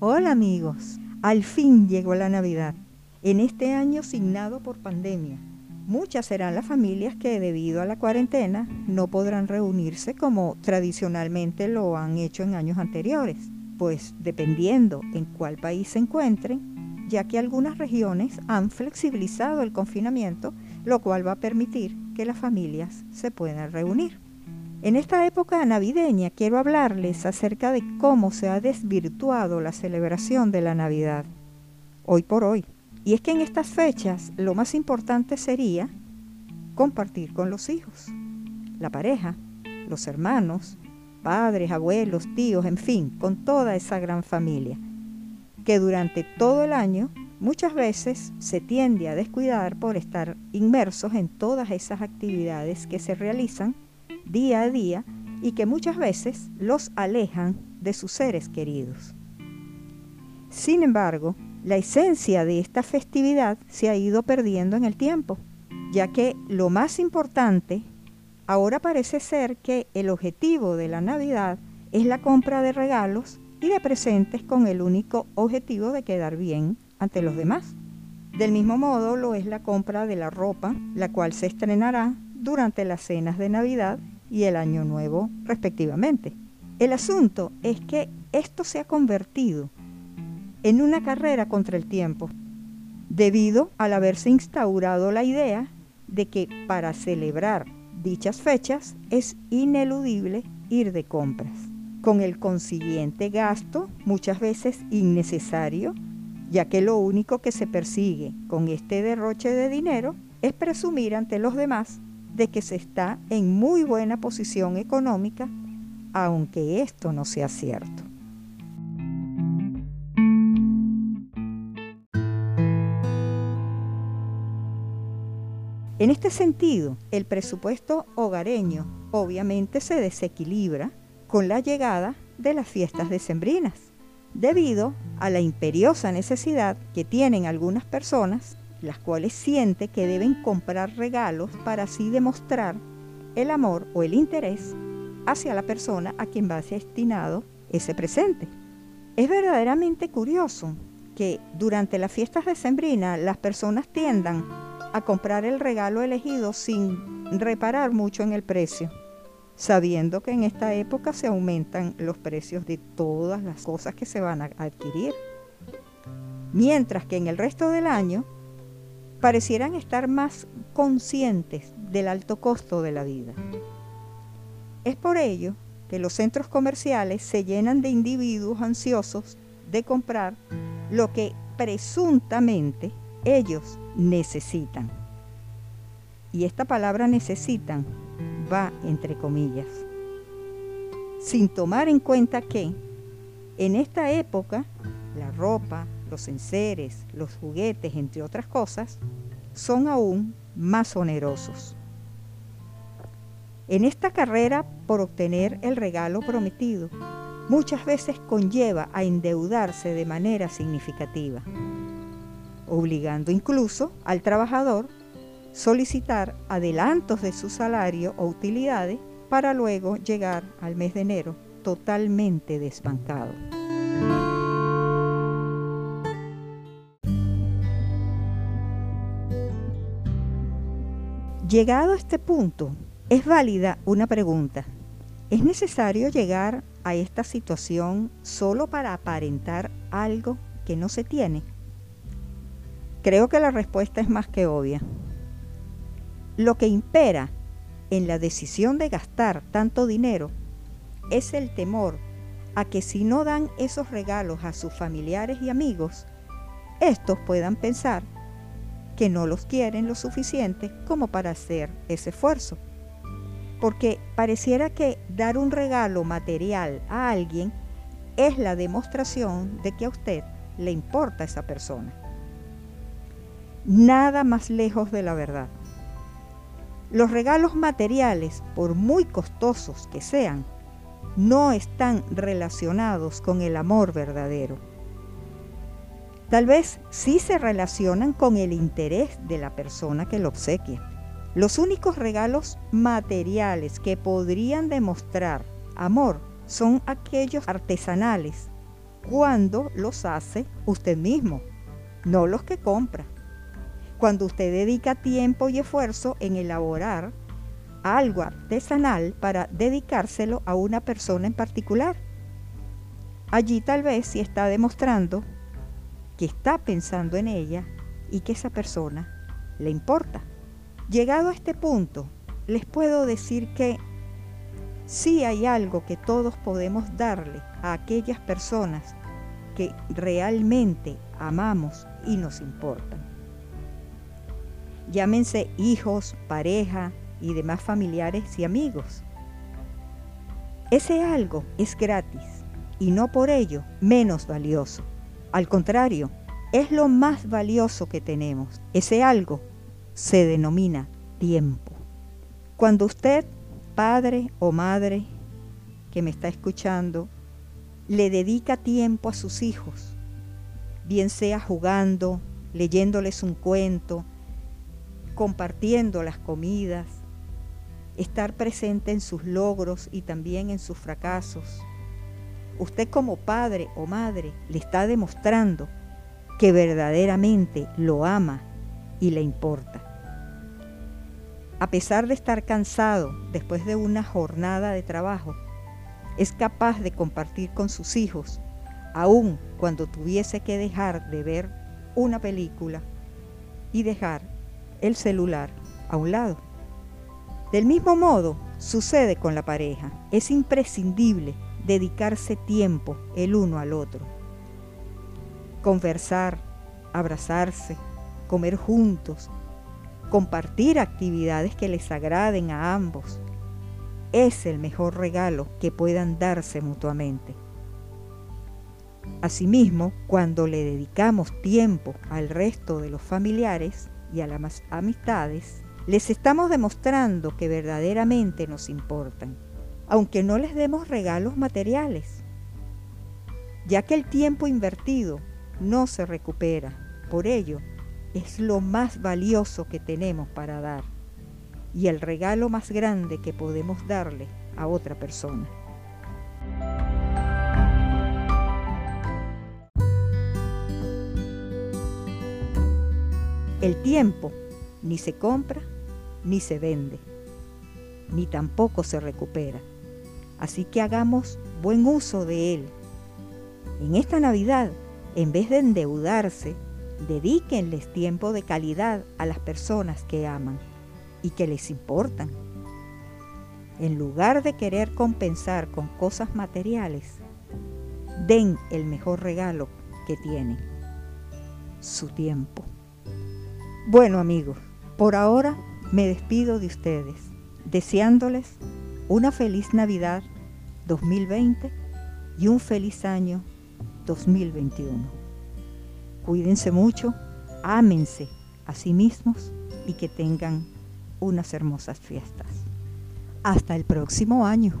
Hola amigos, al fin llegó la Navidad, en este año signado por pandemia. Muchas serán las familias que debido a la cuarentena no podrán reunirse como tradicionalmente lo han hecho en años anteriores, pues dependiendo en cuál país se encuentren, ya que algunas regiones han flexibilizado el confinamiento, lo cual va a permitir que las familias se puedan reunir. En esta época navideña quiero hablarles acerca de cómo se ha desvirtuado la celebración de la Navidad, hoy por hoy. Y es que en estas fechas lo más importante sería compartir con los hijos, la pareja, los hermanos, padres, abuelos, tíos, en fin, con toda esa gran familia, que durante todo el año muchas veces se tiende a descuidar por estar inmersos en todas esas actividades que se realizan día a día y que muchas veces los alejan de sus seres queridos. Sin embargo, la esencia de esta festividad se ha ido perdiendo en el tiempo, ya que lo más importante ahora parece ser que el objetivo de la Navidad es la compra de regalos y de presentes con el único objetivo de quedar bien ante los demás. Del mismo modo lo es la compra de la ropa, la cual se estrenará durante las cenas de Navidad y el Año Nuevo respectivamente. El asunto es que esto se ha convertido en una carrera contra el tiempo, debido al haberse instaurado la idea de que para celebrar dichas fechas es ineludible ir de compras, con el consiguiente gasto muchas veces innecesario, ya que lo único que se persigue con este derroche de dinero es presumir ante los demás de que se está en muy buena posición económica, aunque esto no sea cierto. En este sentido, el presupuesto hogareño obviamente se desequilibra con la llegada de las fiestas decembrinas, debido a la imperiosa necesidad que tienen algunas personas las cuales siente que deben comprar regalos para así demostrar el amor o el interés hacia la persona a quien va destinado ese presente. Es verdaderamente curioso que durante las fiestas decembrinas las personas tiendan a comprar el regalo elegido sin reparar mucho en el precio, sabiendo que en esta época se aumentan los precios de todas las cosas que se van a adquirir. Mientras que en el resto del año parecieran estar más conscientes del alto costo de la vida. Es por ello que los centros comerciales se llenan de individuos ansiosos de comprar lo que presuntamente ellos necesitan. Y esta palabra necesitan va entre comillas, sin tomar en cuenta que en esta época la ropa, los enseres, los juguetes, entre otras cosas, son aún más onerosos. En esta carrera por obtener el regalo prometido, muchas veces conlleva a endeudarse de manera significativa, obligando incluso al trabajador solicitar adelantos de su salario o utilidades para luego llegar al mes de enero totalmente desbancado. Llegado a este punto, es válida una pregunta. ¿Es necesario llegar a esta situación solo para aparentar algo que no se tiene? Creo que la respuesta es más que obvia. Lo que impera en la decisión de gastar tanto dinero es el temor a que si no dan esos regalos a sus familiares y amigos, estos puedan pensar que no los quieren lo suficiente como para hacer ese esfuerzo. Porque pareciera que dar un regalo material a alguien es la demostración de que a usted le importa esa persona. Nada más lejos de la verdad. Los regalos materiales, por muy costosos que sean, no están relacionados con el amor verdadero. Tal vez sí se relacionan con el interés de la persona que lo obsequia. Los únicos regalos materiales que podrían demostrar amor son aquellos artesanales cuando los hace usted mismo, no los que compra. Cuando usted dedica tiempo y esfuerzo en elaborar algo artesanal para dedicárselo a una persona en particular. Allí tal vez si está demostrando que está pensando en ella y que esa persona le importa. Llegado a este punto, les puedo decir que sí hay algo que todos podemos darle a aquellas personas que realmente amamos y nos importan. Llámense hijos, pareja y demás familiares y amigos. Ese algo es gratis y no por ello menos valioso. Al contrario, es lo más valioso que tenemos. Ese algo se denomina tiempo. Cuando usted, padre o madre que me está escuchando, le dedica tiempo a sus hijos, bien sea jugando, leyéndoles un cuento, compartiendo las comidas, estar presente en sus logros y también en sus fracasos. Usted como padre o madre le está demostrando que verdaderamente lo ama y le importa. A pesar de estar cansado después de una jornada de trabajo, es capaz de compartir con sus hijos, aun cuando tuviese que dejar de ver una película y dejar el celular a un lado. Del mismo modo, sucede con la pareja. Es imprescindible dedicarse tiempo el uno al otro. Conversar, abrazarse, comer juntos, compartir actividades que les agraden a ambos, es el mejor regalo que puedan darse mutuamente. Asimismo, cuando le dedicamos tiempo al resto de los familiares y a las amistades, les estamos demostrando que verdaderamente nos importan, aunque no les demos regalos materiales, ya que el tiempo invertido no se recupera. Por ello, es lo más valioso que tenemos para dar y el regalo más grande que podemos darle a otra persona. El tiempo ni se compra ni se vende, ni tampoco se recupera. Así que hagamos buen uso de él. En esta Navidad, en vez de endeudarse, dedíquenles tiempo de calidad a las personas que aman y que les importan. En lugar de querer compensar con cosas materiales, den el mejor regalo que tienen, su tiempo. Bueno amigos, por ahora me despido de ustedes, deseándoles una feliz Navidad 2020 y un feliz año 2021. Cuídense mucho, ámense a sí mismos y que tengan unas hermosas fiestas. Hasta el próximo año.